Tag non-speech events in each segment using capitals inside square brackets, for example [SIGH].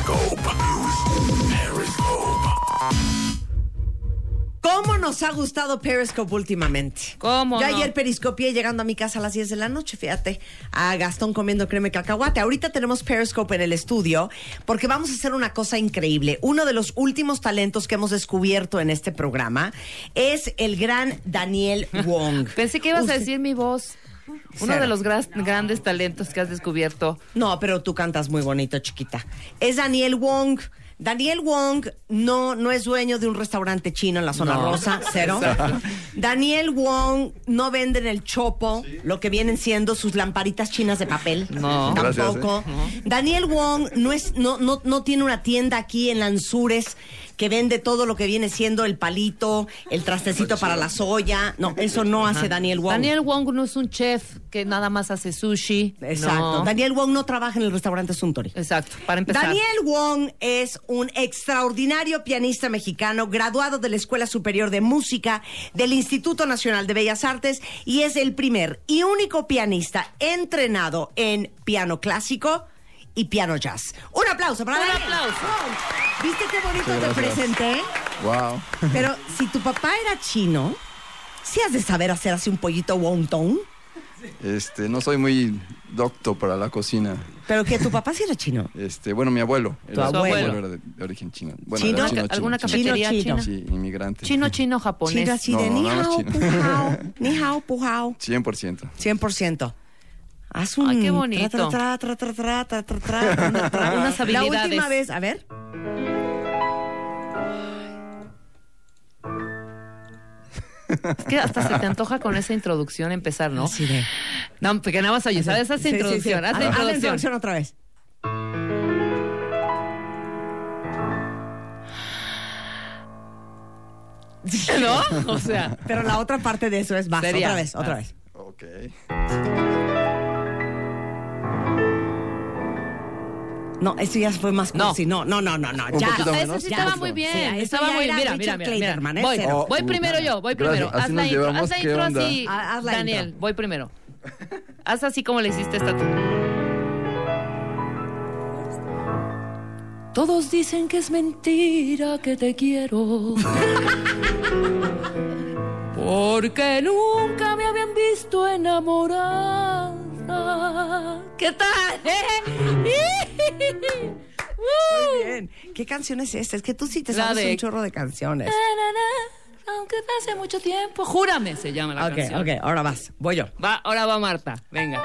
Periscope. Periscope. ¿Cómo nos ha gustado Periscope últimamente? ¿Cómo Yo no? ayer periscopié llegando a mi casa a las 10 de la noche, fíjate, a Gastón comiendo crema y cacahuate. Ahorita tenemos Periscope en el estudio porque vamos a hacer una cosa increíble. Uno de los últimos talentos que hemos descubierto en este programa es el gran Daniel [LAUGHS] Wong. Pensé que ibas a decir mi voz. Uno Cero. de los gras- grandes talentos que has descubierto. No, pero tú cantas muy bonito, chiquita. Es Daniel Wong. Daniel Wong no, no es dueño de un restaurante chino en la zona No. rosa, cero. [LAUGHS] Daniel Wong no vende en el chopo lo que vienen siendo sus lamparitas chinas de papel. No. Tampoco. Daniel Wong no, es, no, no, no tiene una tienda aquí en Lanzures que vende todo lo que viene siendo el palito, el trastecito para la soya. No, eso no hace Daniel Wong. Daniel Wong no es un chef que nada más hace sushi. Exacto. No. Daniel Wong no trabaja en el restaurante Suntory. Exacto, para empezar. Daniel Wong es un extraordinario pianista mexicano, graduado de la Escuela Superior de Música del Instituto Nacional de Bellas Artes y es el primer y único pianista entrenado en piano clásico y piano jazz. Un aplauso para Un Daniel. aplauso. ¿Viste qué bonito te presenté? Wow. Pero [LAUGHS] si tu papá era chino, ¿sí has de saber hacer así un pollito wonton? Este, no soy muy docto para la cocina. Pero que tu [LAUGHS] papá sí era chino. Este, bueno, mi abuelo. Tu abuelo. era de, de origen chino. Bueno, ¿Chino? era chino, chino, ¿Alguna chino. cafetería Chino, china? Sí, inmigrante. Chino, [LAUGHS] chino, japonés. Chino así de No, ni no, no hao, chino. pujao, ni hao, pujao. 100%. 100%. Haz un. Ay, qué bonito. La última vez, a ver. Es que hasta se te antoja con esa introducción empezar, ¿no? Sí. No, porque nada más oye, ¿sabes? Haz introducción, haz la introducción. Otra vez. ¿No? O sea. Pero la otra parte de eso es más. Otra vez, otra vez. Ok. No, eso ya fue más No. cursi. No, no, no, no, no. Ya. menos. sí Ya, estaba eso. muy bien. Sí, eso estaba muy era Mira, mira, mira. Clayderman, ¿eh? Voy, Cero. voy Oh, primero yo, voy gracias. primero. Así Haz la nos intro, llevamos, haz la ¿qué intro onda? así. Ah, haz la Daniel, intro. voy primero. Haz así como le hiciste esta tú. Todos dicen que es mentira que te quiero. Porque nunca me habían visto enamorada. ¿Qué tal? eh? [LAUGHS] Muy bien. ¿Qué canción es esta? Es que tú sí te sabes de- un chorro de canciones. Na, na, na, Aunque pase mucho tiempo. Júrame, se llama la Ok, canción. ok, ahora vas. Voy yo. Va, ahora va Marta. Venga.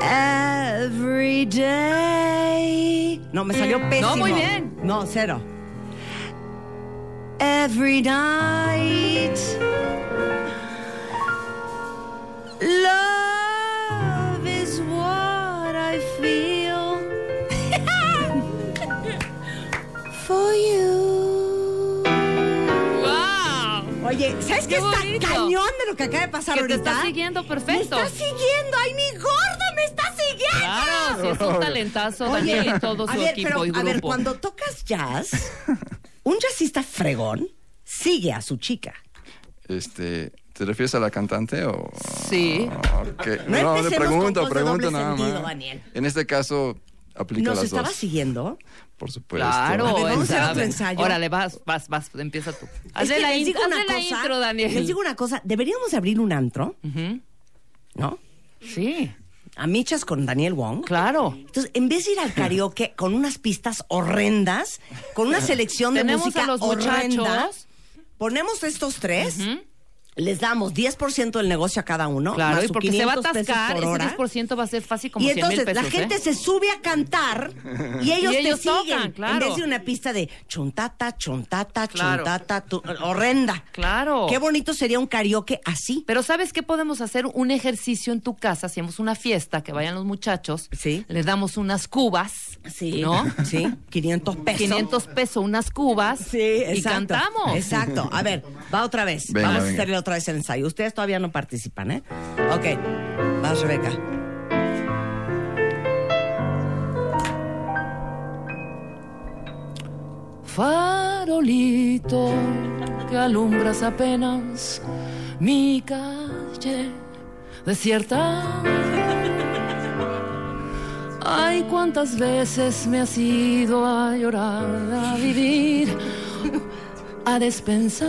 Every day. No, me salió pésimo. No, muy bien. No, cero. Every night. Love is what I feel for you. ¡Wow! Oye, ¿sabes qué, Qué está bonito. cañón de lo que acaba de pasar Que te ahorita? está siguiendo Me perfecto. está siguiendo. ¡Ay, mi gorda me está siguiendo! Claro, sí es un talentazo, Daniel y todo su a ver, equipo pero, y a ver, cuando tocas jazz, un jazzista fregón sigue a su chica. Este, ¿te refieres a la cantante o...? Sí. Ok. No No, le pregunto, pregunto nada sentido, más. Daniel. En este caso, aplica ¿Nos las estaba dos. siguiendo? Por supuesto. Claro, A ver, vamos a hacer otro ensayo. Órale, vas, vas, vas, empieza tú. Es Hazle que la, les in- digo una hazle la cosa, intro, Daniel. Les digo una cosa, deberíamos abrir un antro, Ujú. ¿no? Sí, A michas con Daniel Wong. claro. Entonces, en vez de ir al karaoke [LAUGHS] con unas pistas horrendas, con una selección de música a los horrenda, muchachos. ponemos estos tres, les damos 10% del negocio a cada uno. Claro, más y su porque se va a 500 pesos atascar, por hora. ese 10% va a ser fácil como y 100 mil entonces pesos. la gente ¿eh? se sube a cantar [LAUGHS] y ellos Y te ellos siguen. tocan, claro. En vez de una pista de chuntata, chuntata, Claro. tu- horrenda. Claro. Qué bonito sería un karaoke así. Pero ¿sabes qué podemos hacer? Un ejercicio en tu casa, hacemos una fiesta, que vayan los muchachos, Sí. les damos unas cubas, Sí. ¿no? Sí, 500 pesos. 500 pesos, unas cubas, Sí, y exacto. cantamos. Exacto. A ver, va otra vez. Venga, Vamos a hacerle otra vez el ensayo. Ustedes todavía no participan, ¿eh? Ok. Vas, Rebeca. Farolito que alumbras apenas mi calle desierta. Ay, cuántas veces me has ido a llorar, a vivir, a despensar.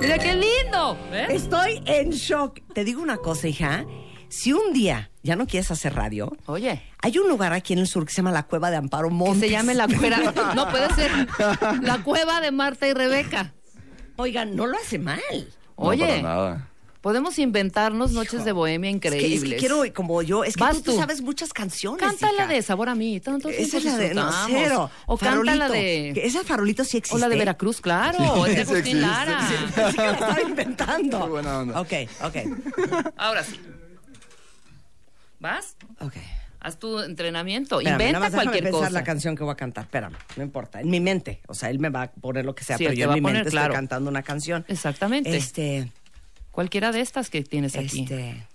Mira qué lindo. ¿ves? Estoy en shock. Te digo una cosa, hija. Si un día ya no quieres hacer radio, Oye, hay un lugar aquí en el sur que se llama la Cueva de Amparo que Montes. se llame la cueva. [LAUGHS] No puede ser la cueva de Marta y Rebeca. Oigan, no lo hace mal. No, Oye, para nada. Podemos inventarnos noches de bohemia Es que, increíbles. es que quiero, como yo, es que tú, sabes muchas canciones. Cántala hija. de sabor a mí. Tanto Esa es la de no, cero. O Farolito. cántala de. Esa farolito sí existe. O la de Veracruz, claro. es de sí Agustín existe, Lara. sí. Así que la estaba inventando. Qué buena onda. Ok, ok, Ahora sí. ¿Vas? ok. Haz tu entrenamiento. Espérame, nada Inventa más cualquier pensar cosa. la canción que voy a cantar. Espérame, no importa. En mi mente. O sea, él me va a poner lo que sea, Sí, pero yo en mi poner, mente claro. estoy cantando una canción. Exactamente. Este, Cualquiera de estas que tienes aquí. este.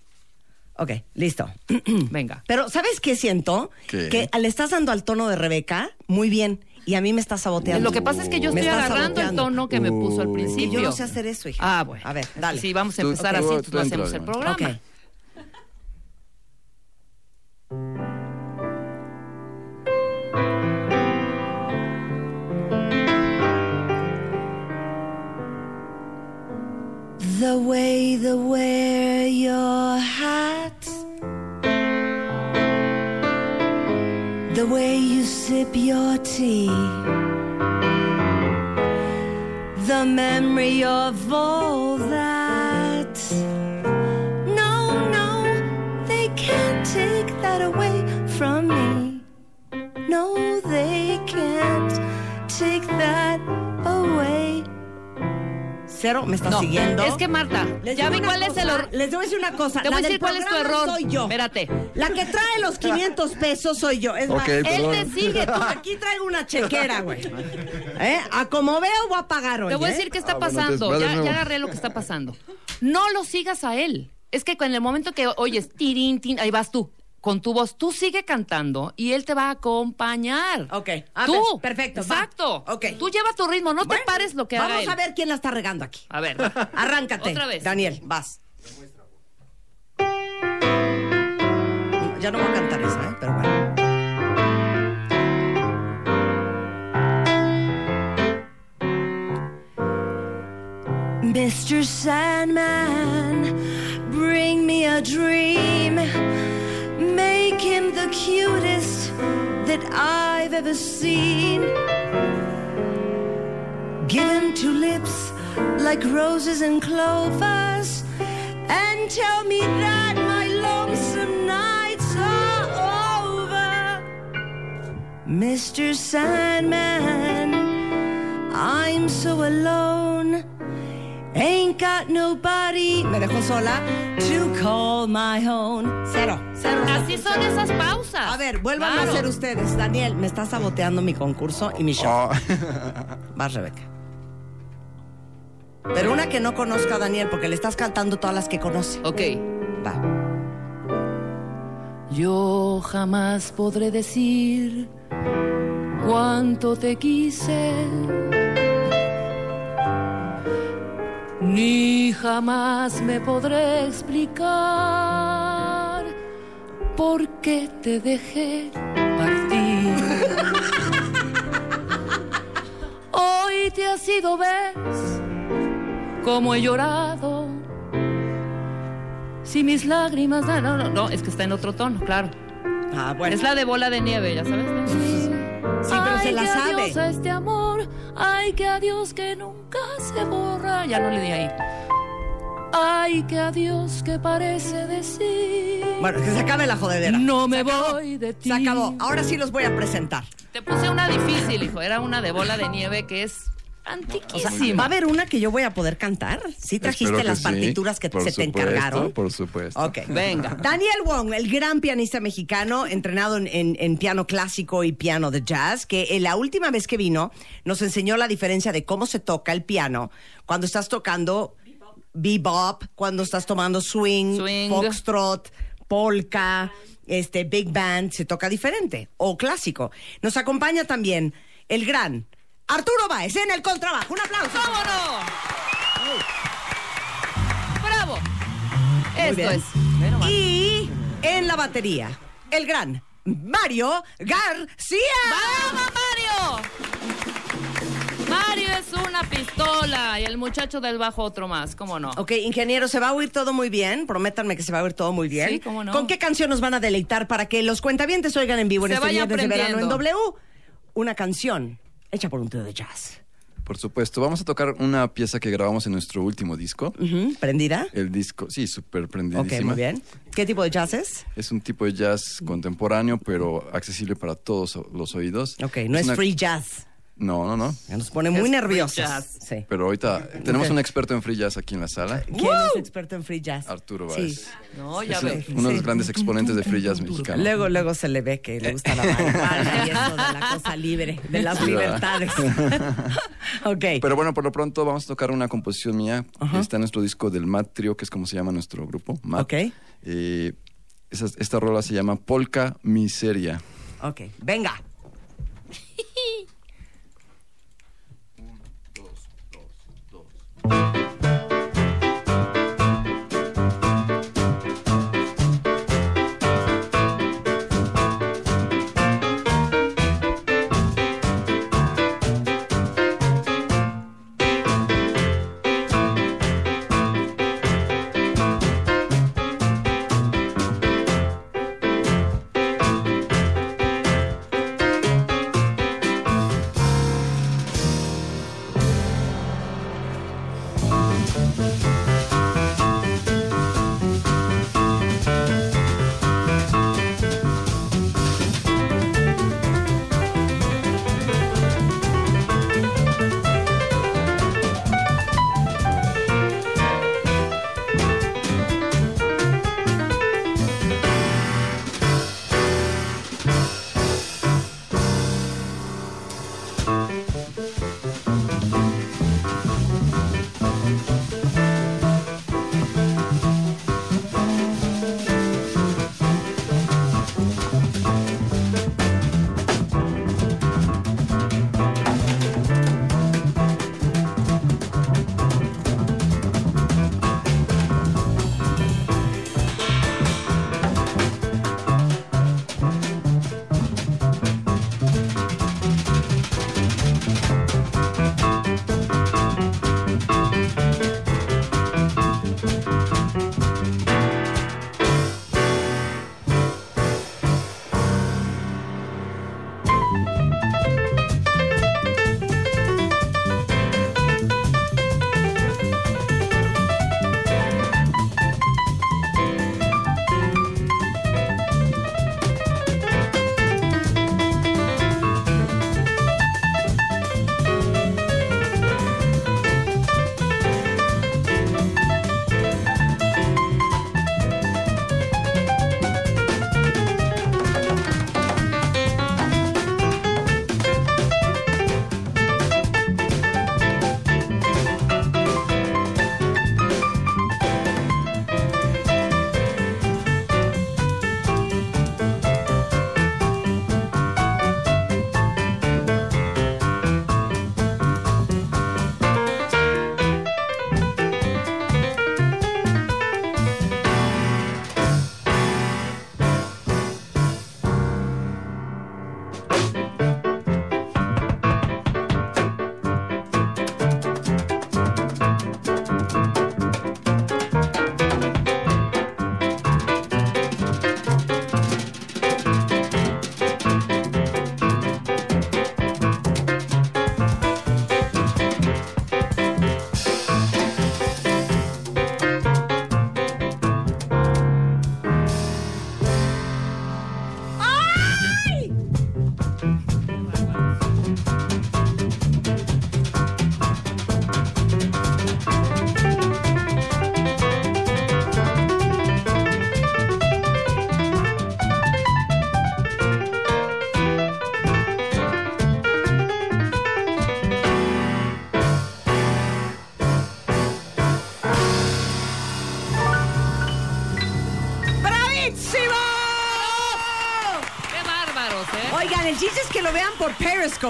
Ok, listo. [CLEARS THROAT] Venga. Pero, ¿sabes qué siento? ¿Qué? Que le estás dando al tono de Rebeca muy bien. Y a mí me estás saboteando. Lo que pasa es que yo Me estoy agarrando el tono que me puso al principio. yo no sé hacer eso, hija. Ah, bueno. A ver, dale. Sí, vamos a Tú- empezar tú- así, tú entonces no hacemos entra, el programa. Ok. ¿Me estás No, siguiendo? es que Marta, Les ya vi cuál es el error. Les voy a decir una cosa. Te voy la a decir cuál es tu error. Soy yo. Espérate. La que trae los [LAUGHS] 500 pesos soy yo. Es Ok, más, perdón. él te sigue. Tú [LAUGHS] aquí traigo una chequera, güey. ¿Eh? A como veo, voy a pagar hoy. Te voy a ¿eh? decir qué está Ah, pasando. ya agarré lo que está pasando. No lo sigas a él. Es que en el momento que oyes tirín, tin, ahí vas tú. Con tu voz, tú sigue cantando y él te va a acompañar. Ok. Ah, tú. per- perfecto, va. Exacto. Ok. Tú lleva tu ritmo, no Bueno, te pares lo que haga Vamos él. a ver quién la está regando aquí. A ver. [LAUGHS] Arráncate. Otra vez. Daniel, vas. Ya no voy a cantar esa, ¿eh? Pero bueno. Mr. Sandman, bring me a dream. Make him the cutest that I've ever seen. Give him two lips like roses and clovers. And tell me that my lonesome nights are over. Mr. Sandman, I'm so alone. Ain't got nobody. Me dejó sola. To call my own. Cero, Así son esas pausas. A ver, vuelvan Claro. a hacer ustedes. Daniel, me está saboteando mi concurso y mi show. Oh, [LAUGHS] Vas, Rebeca. Pero una que no conozca a Daniel, porque le estás cantando todas las que conoce. Ok. Va. Yo jamás podré decir cuánto te quise, ni jamás me podré explicar por qué te dejé partir. [LAUGHS] Hoy te has ido, ves, como he llorado. Si mis lágrimas... No, no, no, no, es que está en otro tono, claro. Ah, bueno. Es la de bola de nieve, ya sabes. Sí, pero Se la que sabe. adiós a este amor, ay, que adiós que nunca se borra. Ya no le di ahí. Ay, que adiós que parece decir. Bueno, que se acabe la jodedera. No me Se acabó. voy de ti. Se acabó. Ahora sí los voy a presentar. Te puse una difícil, hijo. Era una de bola de nieve que es O sea, antiquísima. ¿va a haber una que yo voy a poder cantar? ¿Sí trajiste las sí, partituras que por se te encargaron? Por supuesto. Ok, venga. Daniel Wong, el gran pianista mexicano, entrenado en, en- en piano clásico y piano de jazz, que eh, la última vez que vino nos enseñó la diferencia de cómo se toca el piano cuando estás tocando bebop, cuando estás tomando swing, Swing. foxtrot, polka, este big band, se toca diferente o clásico. Nos acompaña también el gran Arturo Baez en el contrabajo. Un aplauso. ¿Cómo no? ¡Bravo! Muy Esto bien. es. Y en la batería, el gran Mario García. ¡Vamos, Mario! Mario es una pistola y el muchacho del bajo otro más, ¿cómo no? Ok, ingeniero, se va a oír todo muy bien. Prométanme que se va a oír todo muy bien. Sí, cómo no. ¿Con qué canción nos van a deleitar para que los cuentavientes oigan en vivo en Se este viernes de verano en. W? Una canción hecha por un tío de jazz. Por supuesto. Vamos a tocar una pieza que grabamos en nuestro último disco. ¿Prendida? El disco, sí, súper Ok, prendidísima. muy bien. ¿Qué tipo de jazz es? Es un tipo de jazz contemporáneo, pero accesible para todos los oídos. Ok, no es, una- free jazz. No, no, no. Ya Nos pone muy Es free nerviosos. jazz. Sí. Pero ahorita tenemos un experto en free jazz aquí en la sala. ¿Quién es experto en free jazz? Arturo Sí. Báez. No, ya Es ves. uno de los Sí. grandes exponentes de free jazz mexicano. Luego, luego se le ve que le gusta la [LAUGHS] marihuana y eso de la cosa libre, de las Sí, libertades. [LAUGHS] ok. Pero bueno, por lo pronto vamos a tocar una composición mía que está en nuestro disco del Mat Trio, que es como se llama nuestro grupo. Mat. Ok. Eh, esa- esta rola se llama Polka Miseria. Ok, venga.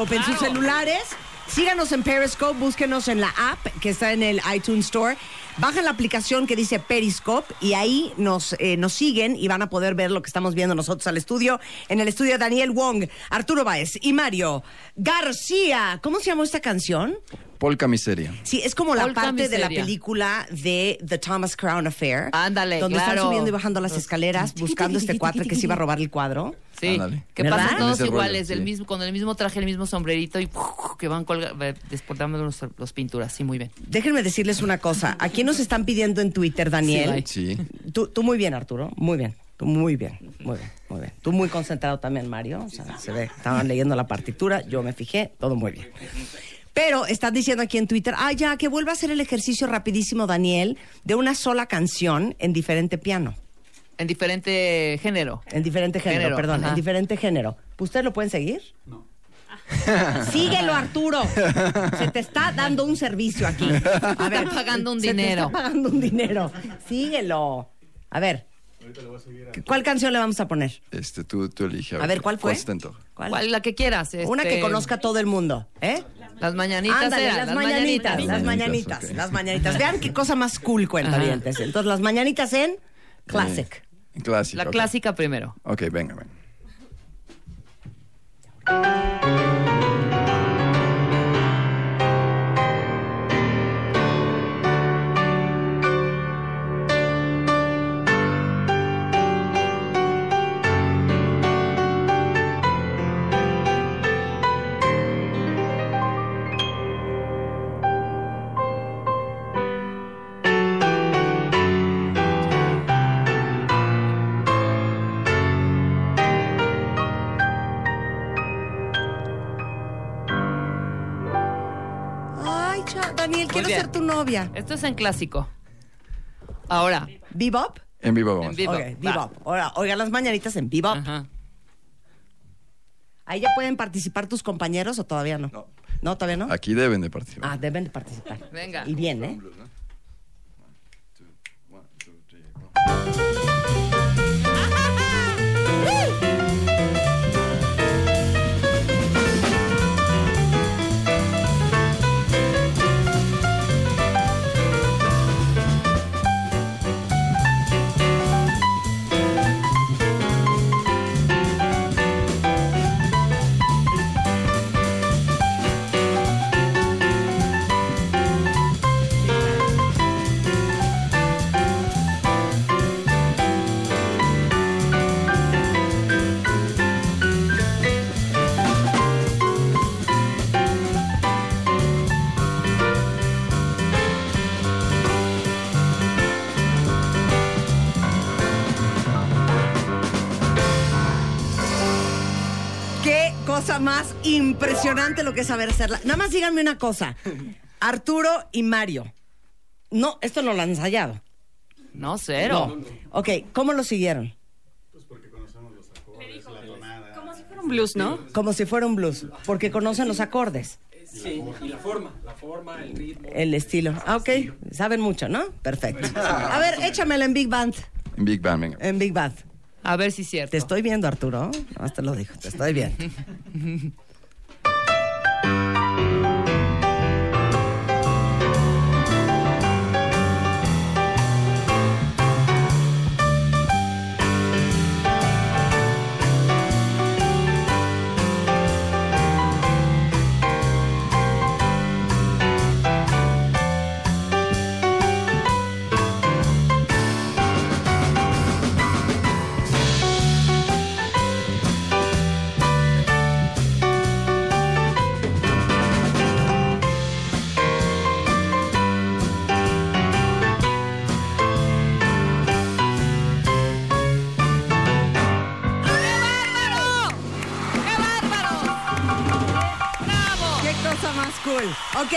Periscope en sus celulares. Síganos en Periscope, búsquenos en la app que está en el iTunes Store. Bajan la aplicación que dice Periscope y ahí nos, eh, nos siguen y van a poder ver lo que estamos viendo nosotros al estudio. En el estudio Daniel Wong, Arturo Baez y Mario García. ¿Cómo se llamó esta canción? Polka Miseria. Sí, es como la Polka parte de la película de The Thomas Crown Affair. Ándale, Donde están subiendo y bajando las escalerares buscando este cuatre que se iba a robar el cuadro. Sí, Ándale. que ¿Verdad? pasan todos rollo, iguales, del sí. mismo, con el mismo traje, el mismo sombrerito y ¡puf! que van colga, eh, desportando los, los pinturas. Sí, muy bien. Déjenme decirles una cosa. Aquí nos están pidiendo en Twitter, Daniel. Sí, Sí. tú, tú muy bien, Arturo. Muy bien. Tú muy bien. Muy bien. Muy bien. Tú muy concentrado también, Mario. O sea, se ve. Estaban leyendo la partitura. Yo me fijé. Todo muy bien. Pero están diciendo aquí en Twitter, ah, ya, que vuelva a hacer el ejercicio rapidísimo, Daniel, de una sola canción en diferente piano. En diferente género. En diferente género, Género, perdón, ajá. en diferente género. ¿Ustedes lo pueden seguir? No. [LAUGHS] Síguelo, Arturo. Se te está dando un servicio aquí. A Está pagando un se te dinero. está pagando un dinero. Síguelo. A ver. ¿Cuál canción le vamos a poner? Este, tú, tú elige. A ver, ¿cuál fue? te? ¿Cuál? ¿Cuál? La que quieras. Una que este, conozca todo el mundo, ¿eh? Las mañanitas Ándale, eran, las, mañanitas, las mañanitas, las mañanitas. Vean qué cosa más cool, cuentavientes. Entonces, las mañanitas en Classic. En clásico. La ok. clásica primero. Ok, venga, venga. Tu novia. Esto es en clásico. Ahora, ¿Bebop? En vivo vamos. En vivo. Ok, bebop. Ahora, oigan las mañanitas en bebop. ajá. ¿Ahí ya pueden participar tus compañeros o todavía no? No. ¿No, todavía no? Aquí deben de participar. Ah, deben de participar. Venga. Y bien, ¿eh? Cosa más impresionante lo que es saber hacerla. Nada más díganme una cosa. [LAUGHS] Arturo y Mario. No, esto no lo han ensayado. No, cero. Ok, ¿cómo lo siguieron? un blues, ¿no? Como si fuera un blues, porque conocen los acordes. Sí, y la forma, la forma, el ritmo. El estilo. Ah, ok. Saben mucho, ¿no? Perfecto. A ver, échamela en Big Band. En Big Bang, venga. En Big Band. A ver si es cierto. Te estoy viendo, Arturo. Te lo digo, te estoy viendo. [LAUGHS]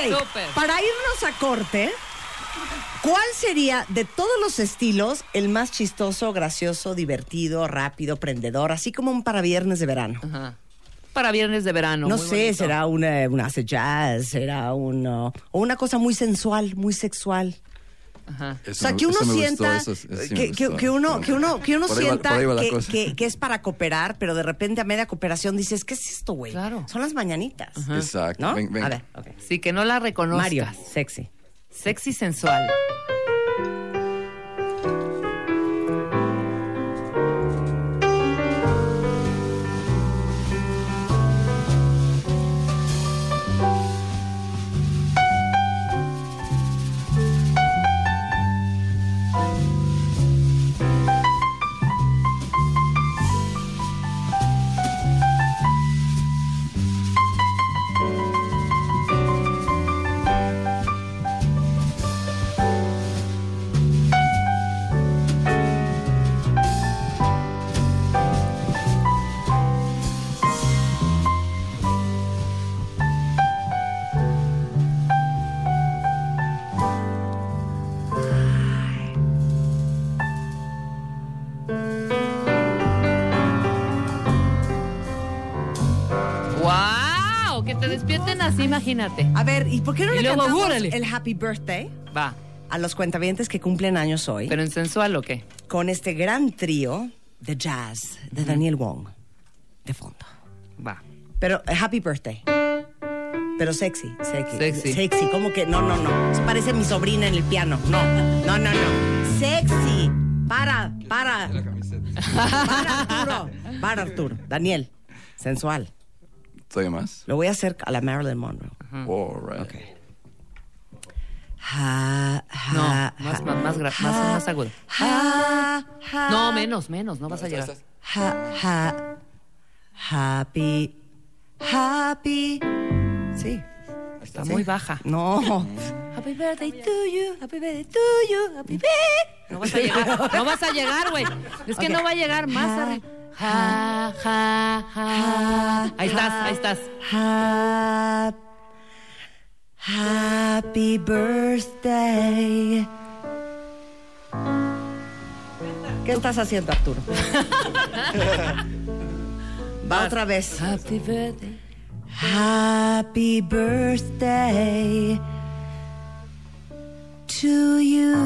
Ok, Súper. para irnos a corte, ¿cuál sería de todos los estilos el más chistoso, gracioso, divertido, rápido, prendedor, así como un para viernes de verano? Ajá. Para viernes de verano. No muy sé, bonito. será una, una hace jazz, será uno, o una cosa muy sensual, muy sexual. Ajá. O Eso sea, que uno sienta que, uno, que uno, que uno sienta que, es para cooperar, pero de repente a media cooperación dices, ¿qué es esto, güey? Claro. Son las mañanitas. Exacto. ¿No? Ven- ven. A ver. Sí, que no la reconozcas. Mario, sexy. Sexy sensual. Así, imagínate. A ver, ¿y por qué no Y le luego, cantamos órale. el Happy Birthday Va. a los cuentavientes que cumplen años hoy ¿Pero en sensual o qué? con este gran trío de jazz de Daniel Wong de fondo? Va. Pero eh, Happy Birthday. Pero sexy, sexy. Sexy. Sexy, como que no, no, no. Eso parece mi sobrina en el piano. No, no, no, no. Sexy. Para, para. Para Arturo. Para Arturo. Daniel, sensual. ¿Todavía más? Lo voy a hacer a la Marilyn Monroe. All right. Ok. Ja, ja, No, ja, más, más, más, más, más agudo. No, menos, menos, no vas a llegar. Happy, happy. Sí. Está muy baja. No. Happy birthday to you, happy birthday to you, happy birthday. No vas a llegar, no vas a llegar, güey. Es que Ok. no va a llegar más arriba. Ja, ja, ja. Ahí estás, ahí estás. Ha- happy birthday. ¿Qué estás haciendo, Arturo? [LAUGHS] Va otra vez. Happy birthday. Happy birthday to you.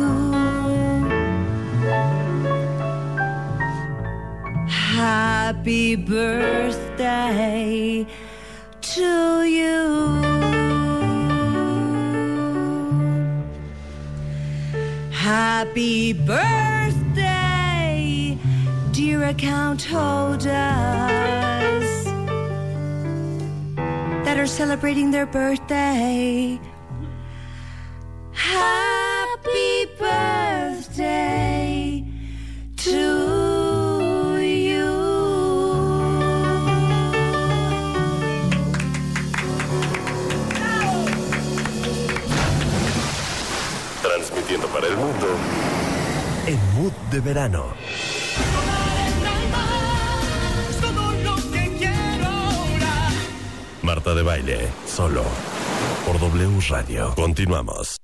Happy birthday to you. Happy birthday, dear account holders that are celebrating their birthday. Happy birthday to you. Transmitiendo para el mundo. En Mood de Verano. Marta de baile, solo. Por W Radio. Continuamos.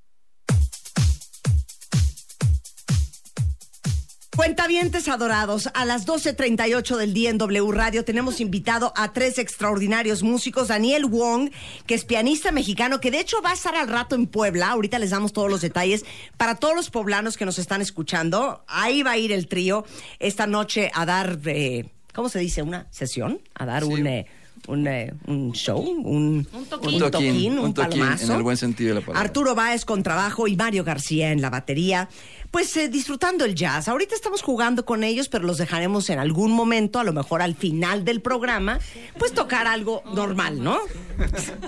Cuentavientes adorados, a las 12.38 del día en W Radio tenemos invitado a tres extraordinarios músicos. Daniel Wong, que es pianista mexicano, que de hecho va a estar al rato en Puebla. Ahorita les damos todos los detalles. Para todos los poblanos que nos están escuchando, ahí va a ir el trío esta noche a dar, eh, ¿cómo se dice? ¿Una sesión? A dar un, eh, un, eh, un show, un, Un toquín. Un toquín, un, un toquín, palomazo. en el buen sentido de la palabra. Arturo Báez con trabajo y Mario García en la batería. Pues eh, disfrutando el jazz. Ahorita estamos jugando con ellos, pero los dejaremos en algún momento, a lo mejor al final del programa, pues tocar algo normal, ¿no? [LAUGHS]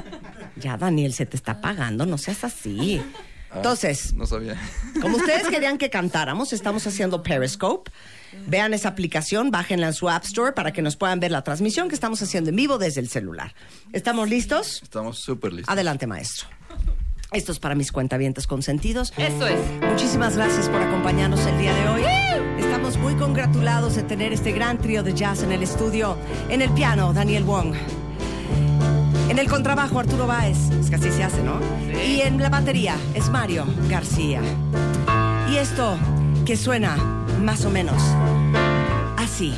Ya, Daniel, se te está pagando, no seas así. Ah, Entonces, No sabía. [LAUGHS] como ustedes querían que cantáramos, estamos haciendo Periscope. Vean esa aplicación, bájenla en su App Store para que nos puedan ver la transmisión que estamos haciendo en vivo desde el celular. ¿Estamos listos? Estamos súper listos. Adelante, maestro. Esto es para mis cuentavientes consentidos. Eso es. Muchísimas gracias por acompañarnos el día de hoy. Estamos muy congratulados de tener este gran trío de jazz en el estudio. En el piano, Daniel Wong. En el contrabajo, Arturo Báez. Es que así se hace, ¿no? Y en la batería es Mario García. Y esto que suena más o menos así.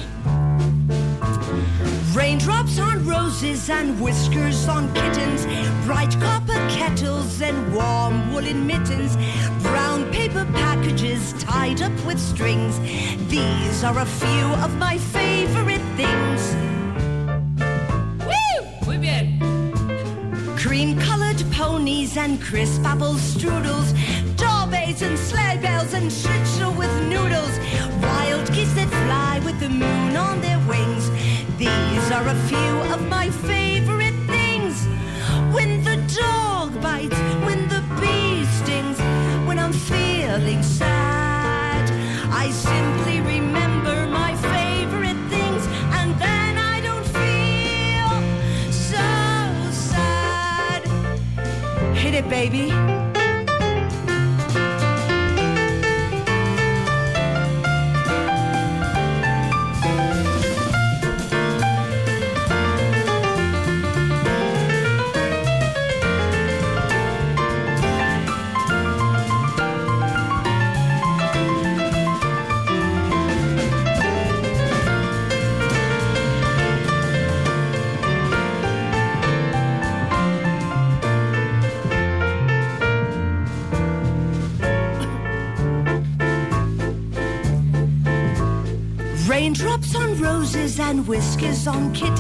Raindrops on roses and whiskers on kittens, bright copper kettles and warm woolen mittens, brown paper packages tied up with strings. These are a few of my favorite things. Cream colored ponies and crisp apple strudels, doorbells and sleigh bells and schnitzel with noodles, wild geese that fly with the moon on their wings. These are a few of my favorite things. When the dog bites, when the bee stings, when I'm feeling sad, baby. Whiskers on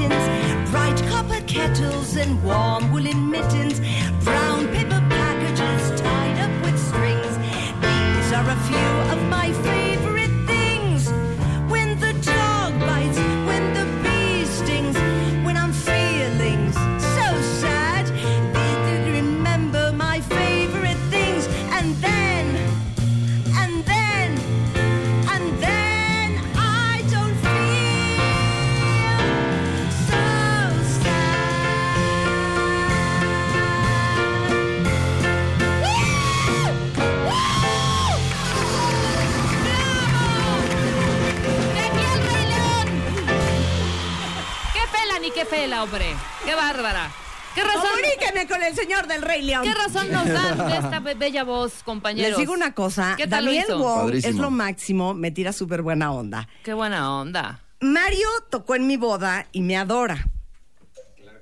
hombre! ¡Qué bárbara! ¿Qué razón, Comuníqueme con el señor del Rey León. ¿Qué razón nos dan de esta be- bella voz, compañeros? Les digo una cosa, ¿Qué tal lo Daniel hizo? Wong es lo máximo, me tira súper buena onda. ¡Qué buena onda! Mario tocó en mi boda y me adora.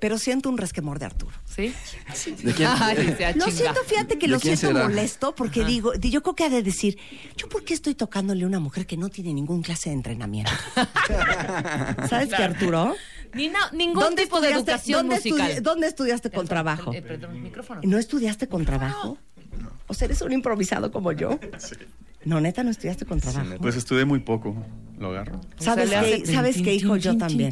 Pero siento un resquemor de Arturo. ¿Sí? ¿De quién? Ay, sea Lo chinga. siento, fíjate que ¿De lo siento será? molesto porque digo, di- yo creo que ha de decir, ¿yo por qué estoy tocándole a una mujer que no tiene ningún clase de entrenamiento? [LAUGHS] ¿Sabes qué, Arturo? Ni no- ningún tipo de estudiaste- educación dónde musical. estudi- ¿Dónde estudiaste con trabajo? Eh, perdón, el micrófono. ¿No estudiaste con trabajo? O sea, eres un improvisado como yo. No, neta, no estudiaste con trabajo. Pues estudié muy poco. ¿Lo agarro? ¿Sabes le hace qué, ¿sabes qué, hijo? Yo también.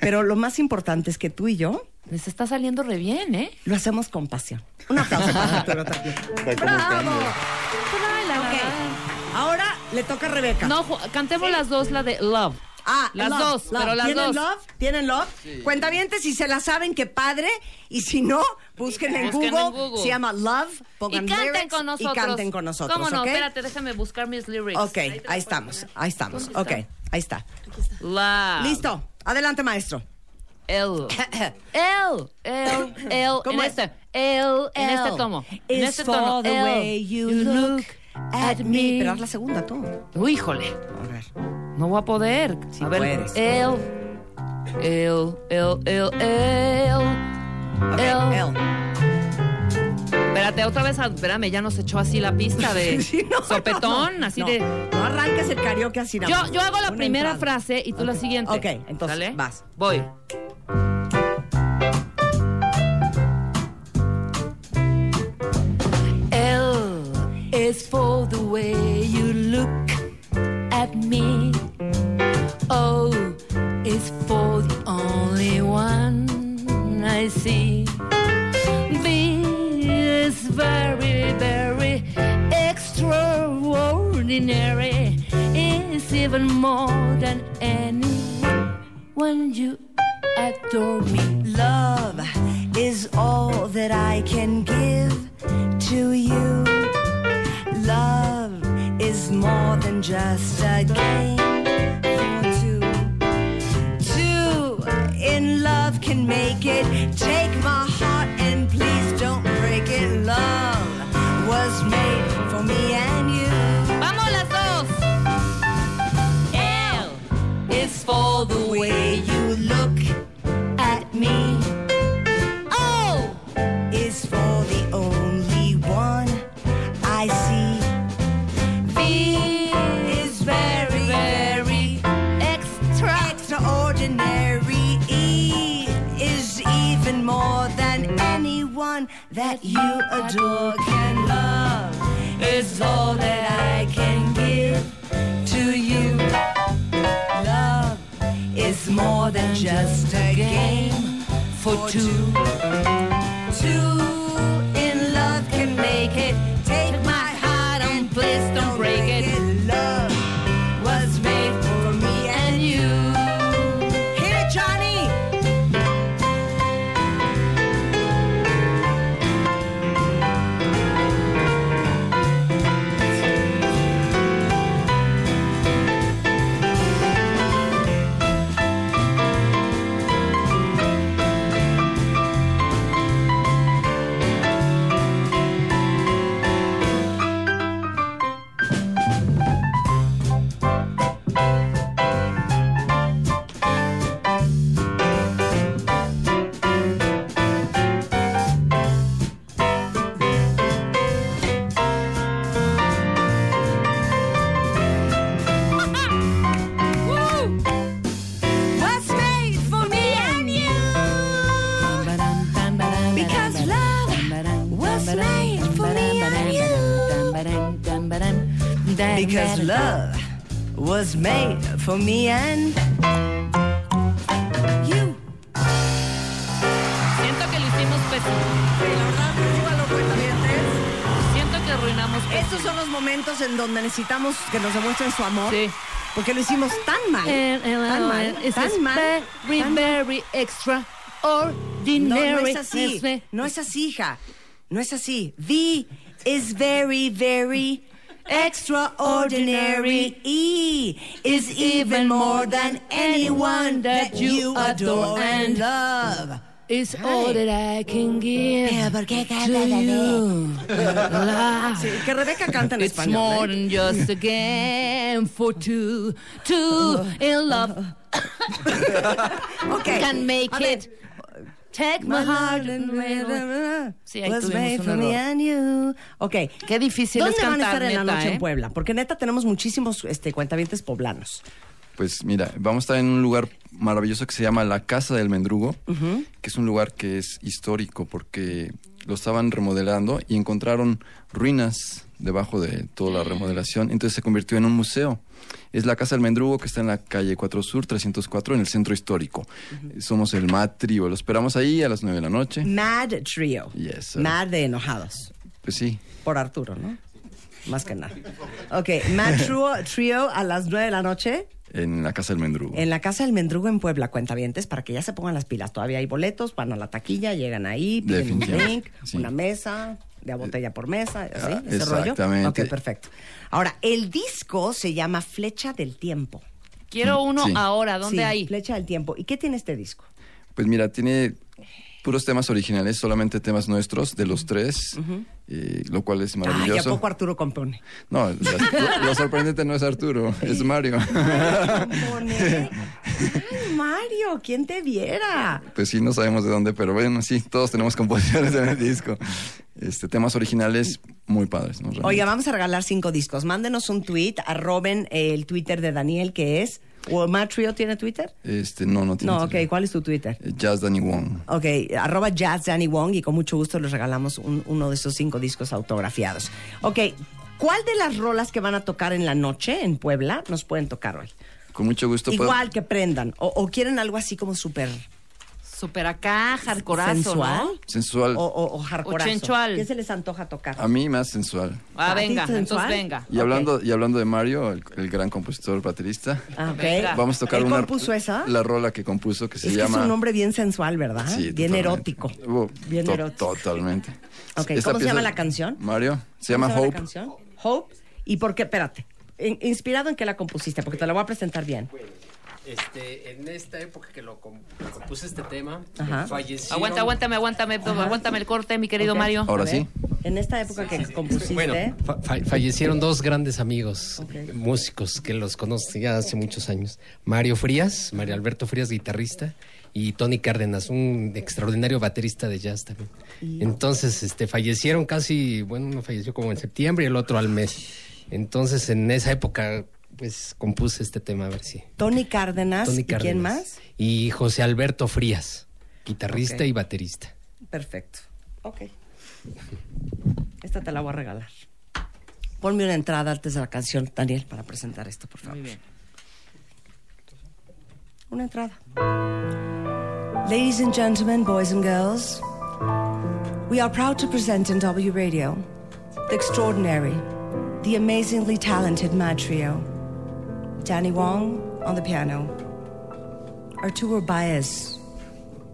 Pero lo más importante es que tú y yo Les está saliendo re bien, ¿eh? lo hacemos con pasión. Un aplauso para Arturo también. [LAUGHS] ¡Bravo! Ok. Ahora le toca a Rebeca. No, cantemos las dos, la de Love. Ah, Las love, dos, love. pero las ¿Tienen dos. love? ¿Tienen love? Cuentavientes, si se la saben, qué padre. Y si no, busquen en, Busquen Google. en Google. Se llama Love. Y Pongan canten lyrics con nosotros. Y canten con nosotros, ¿Cómo no? ¿ok? Espérate, déjame buscar mis lyrics. Ok, ahí estamos. Ahí estamos. ¿Dónde Ok, está? ahí está. Love. Listo. Adelante, maestro. El. El. [COUGHS] El. El. ¿Cómo en es? este. El. En este tomo. En este for tono. the El. way you look at me. Pero haz la segunda tú. Uy, híjole. A ver. No voy a poder. Sí a ver. puedes. El. El. El. El. El. Ok, El. Espérate, otra vez, espérame, ya nos echó así la pista de [LAUGHS] Sí, no, sopetón, no, así no. de. No arranques el karaoke así nada Yo, yo hago la Una primera entrada. frase y tú la siguiente. Ok, entonces, ¿Sale? vas. Voy. Is for the way you look at me. Oh, o is for the only one I see. B is very, very extraordinary. It's even more than any when you adore me. Love is all that I can give to you. Love is more than just a game adore can love is all that I can give to you. Love is more than just a game for two. Two was made for me and you. Siento que lo hicimos pésimo. La verdad, dígalo, cuentavientes. Siento que arruinamos pésimo. Estos son los momentos en donde necesitamos que nos demuestren su amor. Sí. Porque lo hicimos tan mal. Eh, eh, tan mal. eh, Tan mal. Very, tan mal. very extra No, ordinary. no es así. No es así, hija. No es así. The is very, very extraordinary. E is even more than anyone that you adore and love. It's all that I can give ¿por qué to you. [LAUGHS] Sí, que Rebeca canta en It's español. more ¿eh? than just a game for two, two in love [LAUGHS] Ok. can make it. Take my heart and Sí, ahí was made for me and you. Ok. Qué difícil ¿Dónde es van a cantar, estar en la noche ¿eh? en Puebla? Porque neta tenemos muchísimos este, cuentavientes poblanos. Pues mira, vamos a estar en un lugar maravilloso que se llama la Casa del Mendrugo, que es un lugar que es histórico porque lo estaban remodelando y encontraron ruinas debajo de toda la remodelación, entonces se convirtió en un museo. Es la Casa del Mendrugo que está en la calle 4 Sur 304 en el centro histórico. Somos el Matrio, lo esperamos ahí a las 9 de la noche. Mad Trio. Yes, sir. Mad de enojados. Pues sí, Por Arturo, ¿no? Más que nada. Ok, Mad Trio, trio a las 9 de la noche en la Casa del Mendrugo. en la Casa del Mendrugo en Puebla, cuentavientes, para que ya se pongan las pilas. Todavía hay boletos, van a la taquilla, llegan ahí, piden un drink, sí. una mesa, de a botella por mesa, ¿así? Ah, ¿Ese rollo? exactamente. Ok, perfecto. Ahora, el disco se llama Flecha del Tiempo. Quiero uno Sí. ahora. ¿Dónde Sí, hay? Flecha del Tiempo. ¿Y qué tiene este disco? Pues mira, tiene puros temas originales, solamente temas nuestros de los tres, eh, lo cual es Ay, ¿a maravilloso. poco Arturo compone? No, la- lo, lo [LAUGHS] sorprendente no es Arturo, es Mario. Compone. [LAUGHS] Ay, Mario, ¿quién te viera? Pues sí, no sabemos de dónde, pero bueno, sí, todos tenemos composiciones en el disco. Este, temas originales muy padres, ¿no? Oiga, vamos a regalar cinco discos. Mándenos un tweet, arroben el Twitter de Daniel, que es... ¿O Matrio tiene Twitter? Este, no, no tiene. No, ok. ¿Cuál es tu Twitter? Eh, Jazz Danny Wong. Ok, arroba Jazz Danny Wong y con mucho gusto les regalamos un- uno de esos cinco discos autografiados. Ok, ¿cuál de las rolas que van a tocar en la noche en Puebla nos pueden tocar hoy? Con mucho gusto. puedo- Igual que prendan. O, o quieren algo así como súper Súper acá, hardcorazo, sensual. ¿no? Sensual. O, o, o hardcoreazo. O sensual. ¿Qué se les antoja tocar? A mí más sensual. Ah, ¿A venga, sensual? entonces venga. Y, hablando, y hablando de Mario, el, el gran compositor baterista, Ah, ok. Venga. vamos a tocar ¿Él una. compuso esa? La rola que compuso que se es que llama. es un nombre bien sensual, ¿verdad? Sí, bien totalmente. erótico. Uh, bien to- erótico. Totalmente. Ok, Esta ¿cómo se llama la canción? Mario. Se ¿Cómo llama la Hope. canción? Hope. ¿Y por qué? Espérate. In- ¿Inspirado en qué la compusiste? Porque te la voy a presentar bien. Este, en esta época que lo compuse este tema, Ajá. fallecieron... Aguanta, aguántame, aguántame, aguántame el corte, mi querido. Mario. Ahora sí. En esta época que compusiste. Bueno, fa- fa- fallecieron dos grandes amigos, músicos, que los conozco ya hace muchos años. Mario Frías, Mario Alberto Frías, guitarrista, y Tony Cárdenas, un extraordinario baterista de jazz también. Entonces, este, fallecieron casi, bueno, uno falleció como en septiembre y el otro al mes. Entonces, en esa época, pues, compuse este tema, a ver si... Tony Cárdenas. Tony ¿Y quién más? Y José Alberto Frías, guitarrista y baterista. Perfecto. Ok. Esta te la voy a regalar. Ponme una entrada antes de la canción, Daniel, para presentar esto, por favor. Muy bien. Una entrada. Ladies and gentlemen, boys and girls, we are proud to present in W Radio the extraordinary, the amazingly talented Mad Trio. Danny Wong on the piano, Arturo Baez,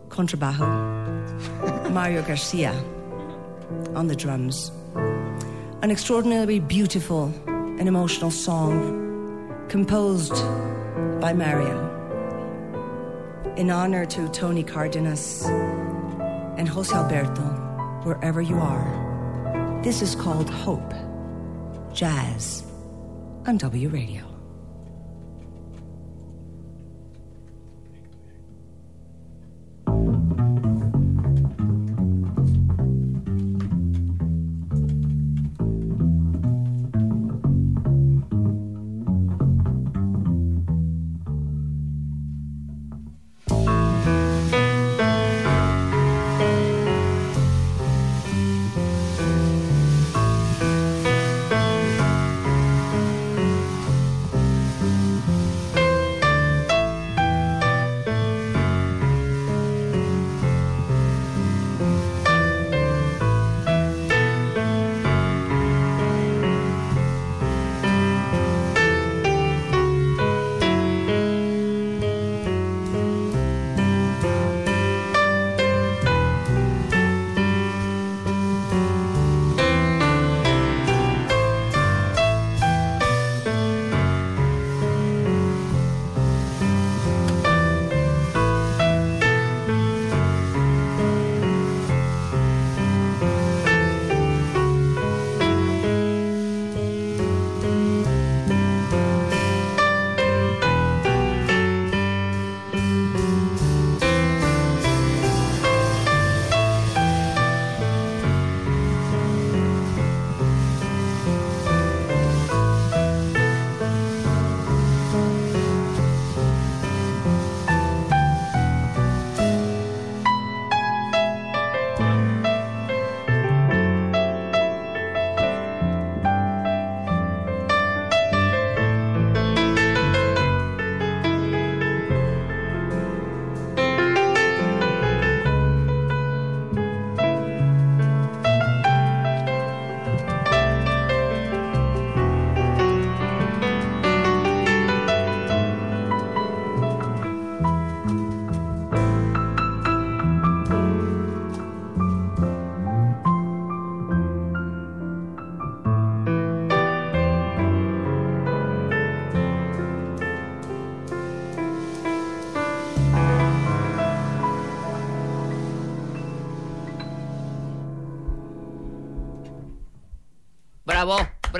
contrabajo, [LAUGHS] Mario Garcia on the drums. An extraordinarily beautiful and emotional song composed by Mario in honor to Tony Cardenas and Jose Alberto, wherever you are. This is called Hope Jazz on W Radio.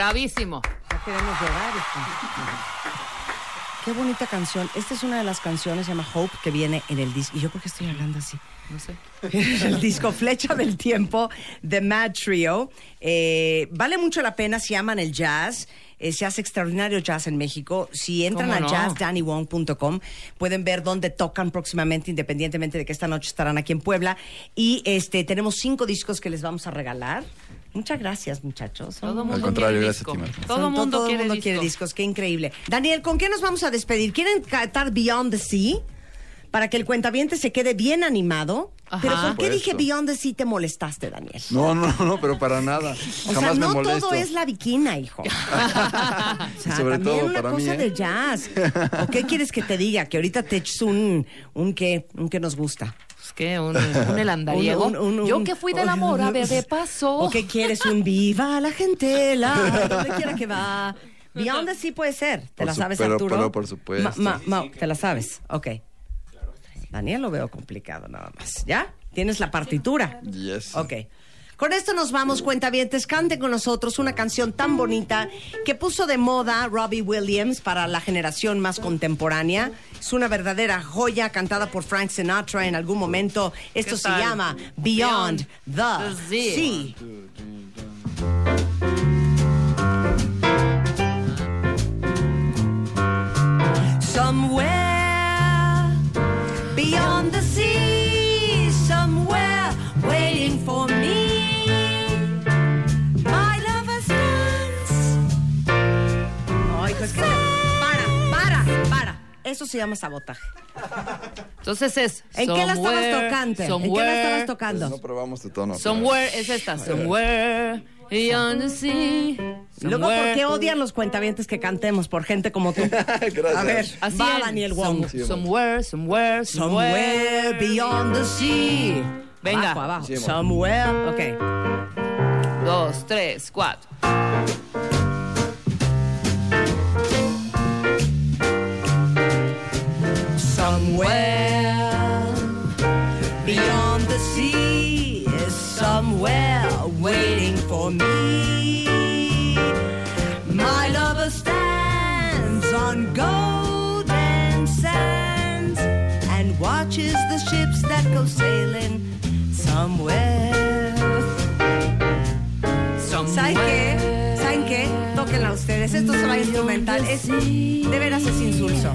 Bravísimo. Ya queremos llorar. Qué bonita canción. Esta es una de las canciones, se llama Hope, que viene en el disco. ¿Y yo por qué estoy hablando así? No sé. [LAUGHS] el disco Flecha del Tiempo de Mad Trio. Eh, vale mucho la pena si aman el jazz. Eh, se hace extraordinario jazz en México. Si entran ¿Cómo a no? jazzdannywong.com pueden ver dónde tocan próximamente, independientemente de que esta noche estarán aquí en Puebla. Y este tenemos cinco discos que les vamos a regalar. Muchas gracias, muchachos. Todo mundo Al contrario, quiere gracias a disco. ti, Marta. Todo son- mundo todo quiere mundo disco. quiere discos, qué increíble. Daniel, ¿con qué nos vamos a despedir? ¿Quieren cantar Beyond the Sea? Para que el cuentaviente se quede bien animado. Ajá. Pero ¿por qué Por dije. Beyond the Sea te molestaste, Daniel? No, no, no, pero para nada. [LAUGHS] O Jamás sea, no me molesto. todo es la viquina, hijo. [LAUGHS] O sea, Sobre también todo una para cosa mí, ¿eh? de jazz. [LAUGHS] ¿O qué quieres que te diga? Que ahorita te eches un, un qué, un que nos gusta. ¿Qué? ¿Un, un elandariego? [LAUGHS] Un- un- un- Yo que fui del amor, a ver, de paso. ¿O qué quieres? Un viva la gente, la, [LAUGHS] donde quiera que va. Beyond the Sea puede ser. ¿Te Por la su- sabes, pero- Arturo? pero por supuesto. Ma- ma- ma- ¿Te la sabes? Ok. Daniel lo veo complicado nada más. ¿Ya? ¿Tienes la partitura? Yes. Ok. Con esto nos vamos, cuentavientes. Canten con nosotros una canción tan bonita que puso de moda Robbie Williams para la generación más contemporánea. Es una verdadera joya cantada por Frank Sinatra en algún momento. Esto ¿Qué se tal? llama Beyond, Beyond the, the Sea. Sea. Somewhere beyond the sea, Eso se llama sabotaje. Entonces es. ¿En qué la estabas somewhere, tocando? ¿En qué la somewhere, estabas tocando? No probamos de tono. Somewhere es esta. Somewhere beyond the sea. Luego, ¿por somewhere- qué odian los cuentavientes que cantemos por gente como tú? [LAUGHS] A ver, Así va es. Daniel Wong. Some- somewhere, somewhere, Somewhere beyond the sea. Venga. Abajo, abajo. Somewhere. Ok. Dos, tres, cuatro. Somewhere beyond the sea is somewhere waiting for me. My lover stands on golden sands and watches the ships that go sailing somewhere. ¿Saben qué? ¿Saben qué? Tóquenla ustedes. Esto se va a instrumental. Es, de veras es insulso.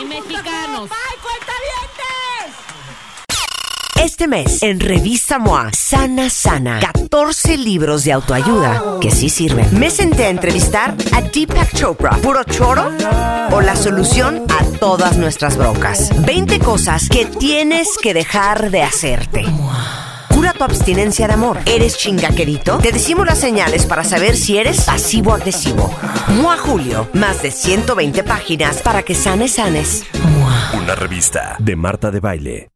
Y mexicanos. Este mes, en Revista MOA, Sana Sana, 14 libros de autoayuda que sí sirven. Me senté a entrevistar a Deepak Chopra, puro choro o la solución a todas nuestras broncas. 20 cosas que tienes que dejar de hacerte. Tu abstinencia de amor. ¿Eres chingaquerito? Te decimos las señales para saber si eres pasivo-agresivo. MOA Julio, más de 120 páginas para que sanes, sanes. Una revista de Marta de Baile.